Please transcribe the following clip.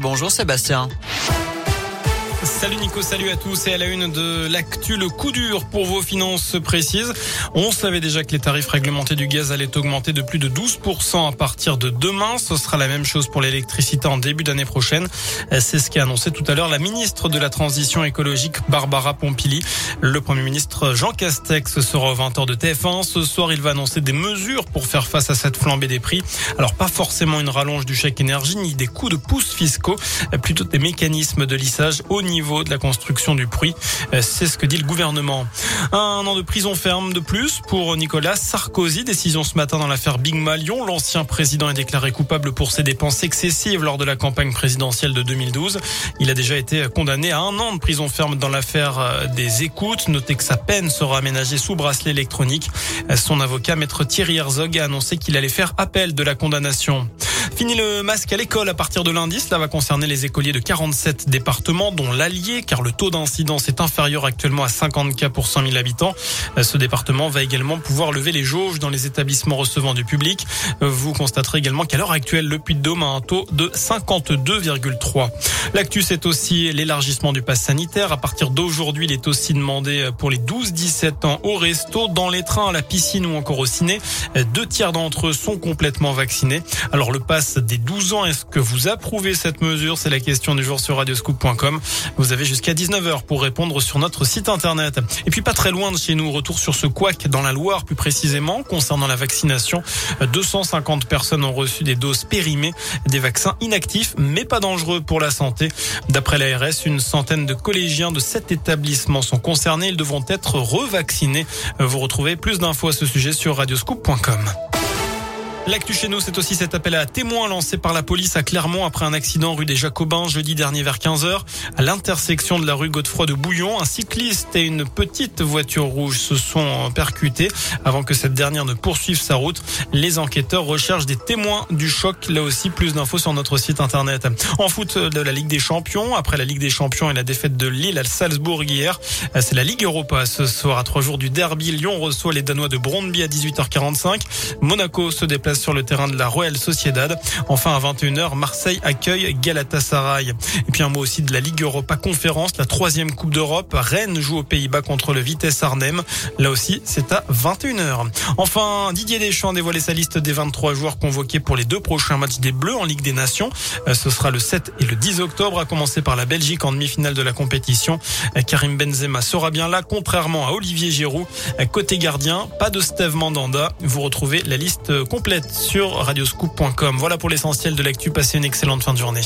Bonjour Sébastien. Salut Nico, salut à tous et à la une de l'actu, le coup dur pour vos finances précises. On savait déjà que les tarifs réglementés du gaz allaient augmenter de plus de 12% à partir de demain. Ce sera la même chose pour l'électricité en début d'année prochaine. C'est ce qu'a annoncé tout à l'heure la ministre de la Transition écologique Barbara Pompili. Le Premier ministre Jean Castex sera au 20h de TF1. Ce soir, il va annoncer des mesures pour faire face à cette flambée des prix. Alors pas forcément une rallonge du chèque énergie ni des coûts de pouces fiscaux, plutôt des mécanismes de lissage au niveau de la construction du puits. Euh, c'est ce que dit le gouvernement. Un an de prison ferme de plus pour Nicolas Sarkozy. Décision ce matin dans l'affaire Big Malion. L'ancien président est déclaré coupable pour ses dépenses excessives lors de la campagne présidentielle de 2012. Il a déjà été condamné à un an de prison ferme dans l'affaire euh, des écoutes. Notez que sa peine sera aménagée sous bracelet électronique. Euh, son avocat, maître Thierry Herzog, a annoncé qu'il allait faire appel de la condamnation. Fini le masque à l'école à partir de lundi. Cela va concerner les écoliers de 47 départements, dont l'Allier, car le taux d'incidence est inférieur actuellement à 50 cas pour 100 000 habitants. Ce département va également pouvoir lever les jauges dans les établissements recevant du public. Vous constaterez également qu'à l'heure actuelle, le Puy-de-Dôme a un taux de 52,3. L'actu, c'est aussi l'élargissement du pass sanitaire. À partir d'aujourd'hui, il est aussi demandé pour les 12-17 ans au resto, dans les trains, à la piscine ou encore au ciné. Deux tiers d'entre eux sont complètement vaccinés. Alors le des 12 ans, est-ce que vous approuvez cette mesure? C'est la question du jour sur radioscoop.com. Vous avez jusqu'à 19h pour répondre sur notre site internet. Et puis pas très loin de chez nous, retour sur ce couac dans la Loire plus précisément concernant la vaccination. 250 personnes ont reçu des doses périmées, des vaccins inactifs mais pas dangereux pour la santé. D'après l'ARS, une centaine de collégiens de sept établissements sont concernés. Ils devront être revaccinés. Vous retrouvez plus d'infos à ce sujet sur radioscoop.com. L'actu chez nous, c'est aussi cet appel à témoins lancé par la police à Clermont après un accident rue des Jacobins jeudi dernier vers 15h. À l'intersection de la rue Godefroy de Bouillon, un cycliste et une petite voiture rouge se sont percutés avant que cette dernière ne poursuive sa route. Les enquêteurs recherchent des témoins du choc. Là aussi, plus d'infos sur notre site internet. En foot de la Ligue des Champions, après la Ligue des Champions et la défaite de Lille à Salzbourg hier, c'est la Ligue Europa ce soir à trois jours du derby. Lyon reçoit les Danois de Brondby à 18h45. Monaco se déplace sur le terrain de la Royal Sociedad. Enfin, à 21h, Marseille accueille Galatasaray. Et puis un mot aussi de la Ligue Europa Conférence, la troisième Coupe d'Europe. Rennes joue aux Pays-Bas contre le Vitesse Arnhem. Là aussi, c'est à 21h. Enfin, Didier Deschamps a dévoilé sa liste des 23 joueurs convoqués pour les deux prochains matchs des Bleus en Ligue des Nations. Euh, ce sera le 7 et le 10 octobre, à commencer par la Belgique en demi-finale de la compétition. Euh, Karim Benzema sera bien là, contrairement à Olivier Giroud. Euh, côté gardien, pas de Steve Mandanda. Vous retrouvez la liste complète sur radioscoop.com. Voilà pour l'essentiel de l'actu. Passez une excellente fin de journée.